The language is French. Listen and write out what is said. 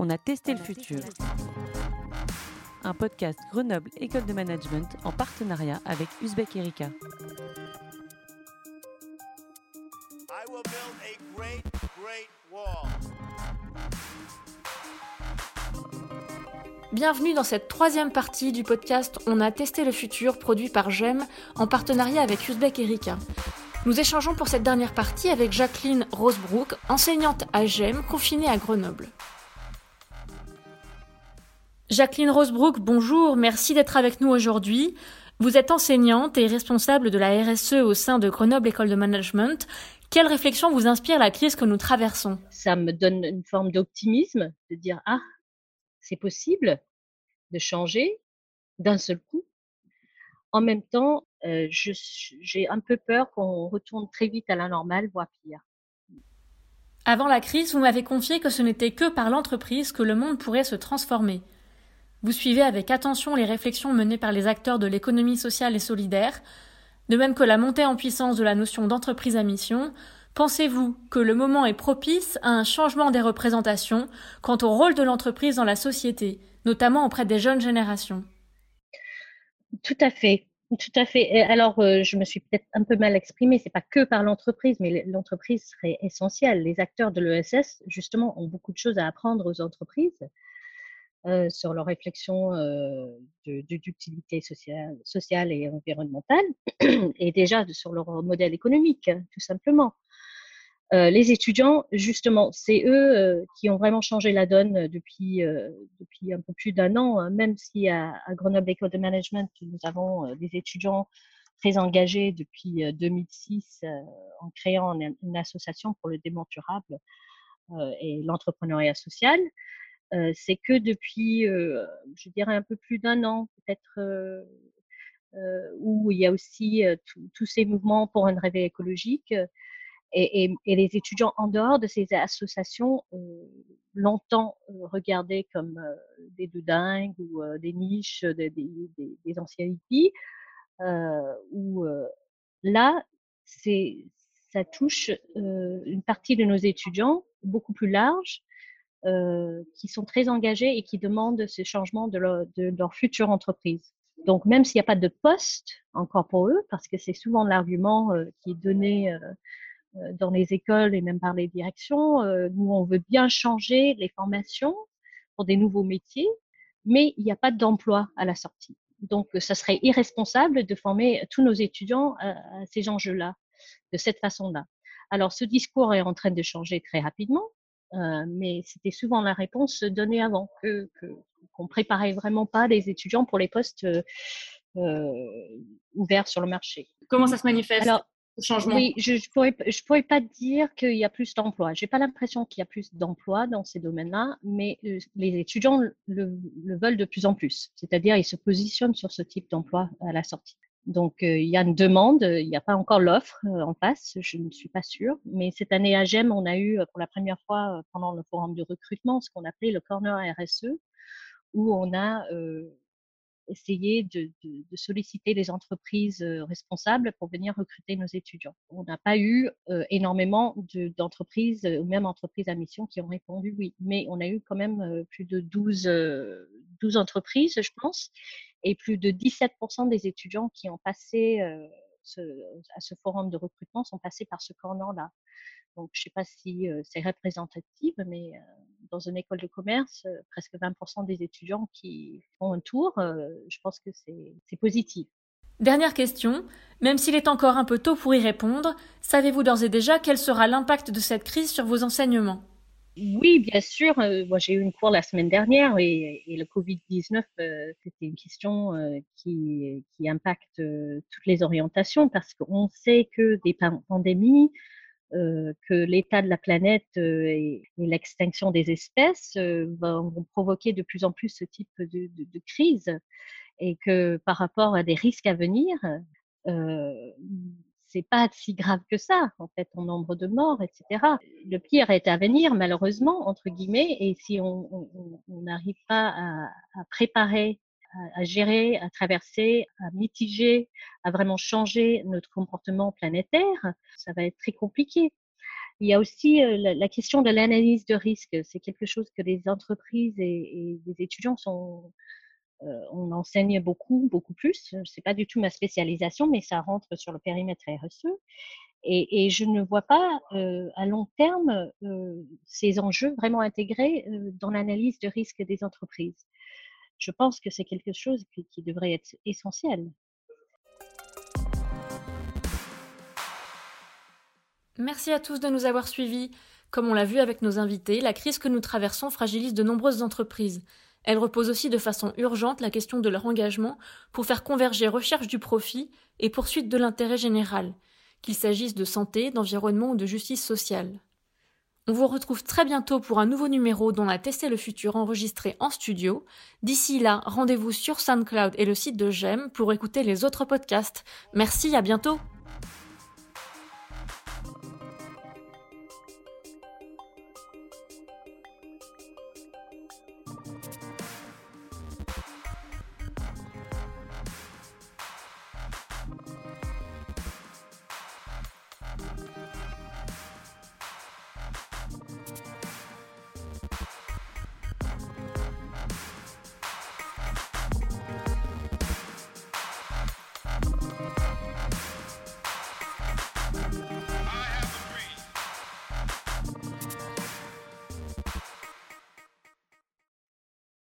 on a testé le futur. Un podcast Grenoble École de Management en partenariat avec Uzbek Erika. Bienvenue dans cette troisième partie du podcast On a testé le futur produit par GEM en partenariat avec Uzbek Erika. Nous échangeons pour cette dernière partie avec Jacqueline Rosebrook, enseignante à GEM, confinée à Grenoble. Jacqueline Rosebrook, bonjour, merci d'être avec nous aujourd'hui. Vous êtes enseignante et responsable de la RSE au sein de Grenoble École de Management. Quelle réflexion vous inspire la crise que nous traversons? Ça me donne une forme d'optimisme, de dire ah, c'est possible de changer d'un seul coup. En même temps, euh, j'ai un peu peur qu'on retourne très vite à la normale, voire pire. Avant la crise, vous m'avez confié que ce n'était que par l'entreprise que le monde pourrait se transformer. Vous suivez avec attention les réflexions menées par les acteurs de l'économie sociale et solidaire, de même que la montée en puissance de la notion d'entreprise à mission. Pensez-vous que le moment est propice à un changement des représentations quant au rôle de l'entreprise dans la société, notamment auprès des jeunes générations? Tout à fait. Tout. Alors, euh, je me suis peut-être un peu mal exprimée. C'est pas que par l'entreprise, mais l'entreprise serait essentielle. Les acteurs de l'ESS, justement, ont beaucoup de choses à apprendre aux entreprises euh, sur leur réflexion euh, d'utilité sociale, et environnementale, et déjà sur leur modèle économique, tout simplement. Euh, les étudiants, justement, c'est eux qui ont vraiment changé la donne depuis, depuis un peu plus d'un an, hein. même si à, Grenoble École de Management, nous avons des étudiants très engagés depuis 2006 en créant une, association pour le développement durable et l'entrepreneuriat social. C'est que depuis, je dirais, un peu plus d'un an, peut-être, où il y a aussi tous ces mouvements pour un réveil écologique, et, les étudiants en dehors de ces associations ont longtemps regardé comme des doudingues ou des niches des, des, anciens hippies, où là, ça touche une partie de nos étudiants beaucoup plus large, qui sont très engagés et qui demandent ce changement de leur, de leur future entreprise. Donc, même s'il n'y a pas de poste encore pour eux, parce que c'est souvent l'argument qui est donné euh, dans les écoles et même par les directions. Euh, nous, on veut bien changer les formations pour des nouveaux métiers, mais il n'y a pas d'emploi à la sortie. Donc, ça serait irresponsable de former tous nos étudiants à, ces enjeux-là, de cette façon-là. Alors, ce discours est en train de changer très rapidement, euh, mais c'était souvent la réponse donnée avant, que qu'on préparait vraiment pas les étudiants pour les postes euh, ouverts sur le marché. Comment ça se manifeste oui, je ne pourrais, je pourrais pas dire qu'il y a plus d'emplois. J'ai pas l'impression qu'il y a plus d'emplois dans ces domaines-là, mais euh, les étudiants le, veulent de plus en plus. C'est-à-dire, ils se positionnent sur ce type d'emploi à la sortie. Donc, euh, il y a une demande, il n'y a pas encore l'offre euh, en face, je ne suis pas sûre. Mais cette année à GEM, on a eu pour la première fois pendant le forum de recrutement ce qu'on appelait le corner RSE, où on a essayer de, solliciter les entreprises responsables pour venir recruter nos étudiants. On n'a pas eu énormément d'entreprises ou même entreprises à mission qui ont répondu oui, mais on a eu quand même plus de 12, 12 entreprises, je pense, et plus de 17% des étudiants qui ont passé à ce forum de recrutement sont passés par ce corner-là. Donc, je ne sais pas si c'est représentatif, mais dans une école de commerce, presque 20% des étudiants qui font un tour, je pense que c'est positif. Dernière question, même s'il est encore un peu tôt pour y répondre, savez-vous d'ores et déjà quel sera l'impact de cette crise sur vos enseignements? Oui, bien sûr. moi, j'ai eu une cours la semaine dernière et, le Covid-19, c'était une question qui, qui, impacte toutes les orientations parce qu'on sait que des pandémies, euh, que l'état de la planète euh, et, l'extinction des espèces euh, vont, provoquer de plus en plus ce type de, de, crise et que par rapport à des risques à venir, euh, c'est pas si grave que ça, en fait, en nombre de morts, etc. Le pire est à venir, malheureusement, entre guillemets, et si on n'arrive pas à, à, préparer à, gérer, à traverser, à mitiger, à vraiment changer notre comportement planétaire, ça va être très compliqué. Il y a aussi la, question de l'analyse de risque. C'est quelque chose que les entreprises et les étudiants sont, on enseigne beaucoup, beaucoup plus. C'est pas du tout ma spécialisation, mais ça rentre sur le périmètre RSE. Et, et je ne vois pas à long terme ces enjeux vraiment intégrés dans l'analyse de risque des entreprises. Je pense que c'est quelque chose qui devrait être essentiel. Merci à tous de nous avoir suivis. Comme on l'a vu avec nos invités, la crise que nous traversons fragilise de nombreuses entreprises. Elle repose aussi de façon urgente la question de leur engagement pour faire converger recherche du profit et poursuite de l'intérêt général, qu'il s'agisse de santé, d'environnement ou de justice sociale. On vous retrouve très bientôt pour un nouveau numéro dont la Tester le futur enregistré en studio. D'ici là, rendez-vous sur SoundCloud et le site de J'aime pour écouter les autres podcasts. Merci, à bientôt!